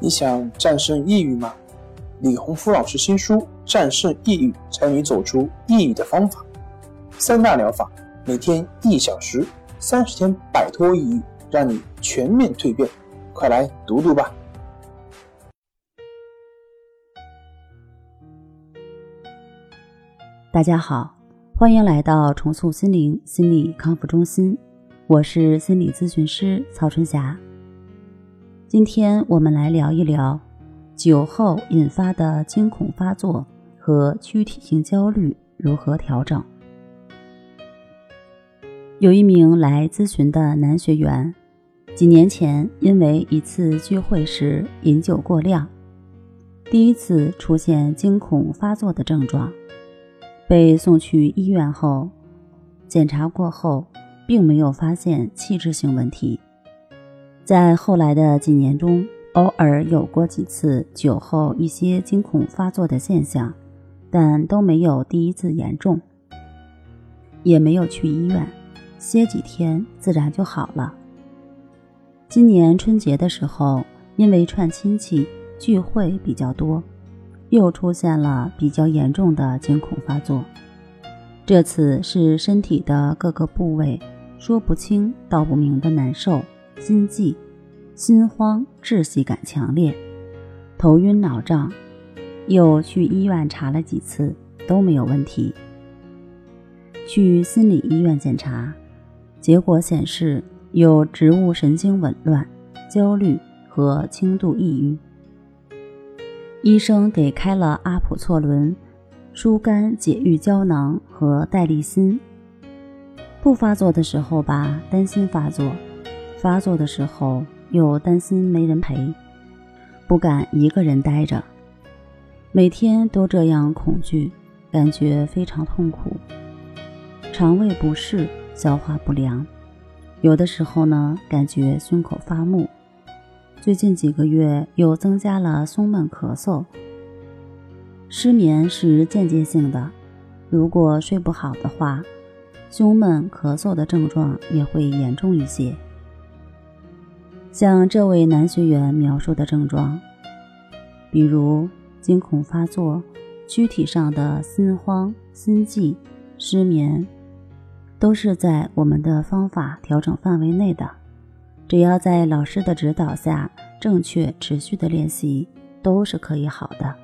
你想战胜抑郁吗？李洪福老师新书《战胜抑郁，教你走出抑郁的方法》，三大疗法，每天一小时，三十天摆脱抑郁，让你全面蜕变。快来读读吧！大家好，欢迎来到重塑心灵心理康复中心，我是心理咨询师曹春霞。今天我们来聊一聊酒后引发的惊恐发作和躯体性焦虑如何调整。有一名来咨询的男学员，几年前因为一次聚会时饮酒过量，第一次出现惊恐发作的症状，被送去医院后，检查过后并没有发现器质性问题。在后来的几年中，偶尔有过几次酒后一些惊恐发作的现象，但都没有第一次严重，也没有去医院，歇几天自然就好了。今年春节的时候，因为串亲戚聚会比较多，又出现了比较严重的惊恐发作。这次是身体的各个部位说不清道不明的难受。心悸、心慌、窒息感强烈，头晕脑胀，又去医院查了几次都没有问题。去心理医院检查，结果显示有植物神经紊乱、焦虑和轻度抑郁。医生给开了阿普唑仑、疏肝解郁胶囊和代利辛。不发作的时候吧，担心发作。发作的时候又担心没人陪，不敢一个人待着，每天都这样恐惧，感觉非常痛苦，肠胃不适，消化不良，有的时候呢感觉胸口发木，最近几个月又增加了胸闷咳嗽，失眠是间接性的，如果睡不好的话，胸闷咳嗽的症状也会严重一些。像这位男学员描述的症状，比如惊恐发作、躯体上的心慌、心悸、失眠，都是在我们的方法调整范围内的。只要在老师的指导下，正确持续的练习，都是可以好的。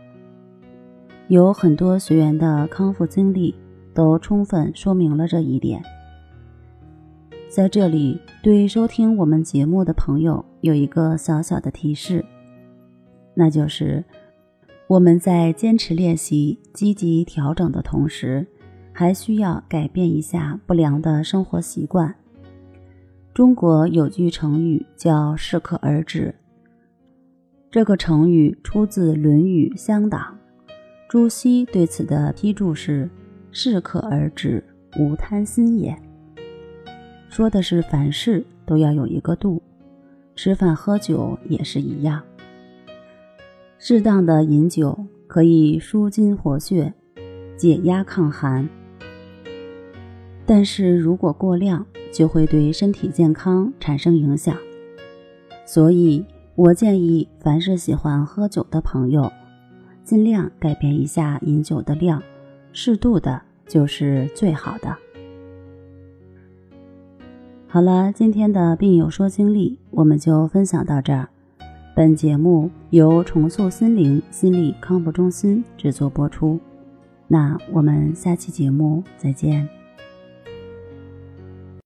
有很多学员的康复经历都充分说明了这一点。在这里，对收听我们节目的朋友有一个小小的提示，那就是我们在坚持练习、积极调整的同时，还需要改变一下不良的生活习惯。中国有句成语叫“适可而止”，这个成语出自《论语·乡党》，朱熹对此的批注是：“适可而止，无贪心也。”说的是凡事都要有一个度，吃饭喝酒也是一样。适当的饮酒可以舒筋活血、解压抗寒，但是如果过量，就会对身体健康产生影响。所以我建议，凡是喜欢喝酒的朋友，尽量改变一下饮酒的量，适度的就是最好的。好了，今天的病友说经历我们就分享到这儿。本节目由重塑心灵心理康复中心制作播出。那我们下期节目再见。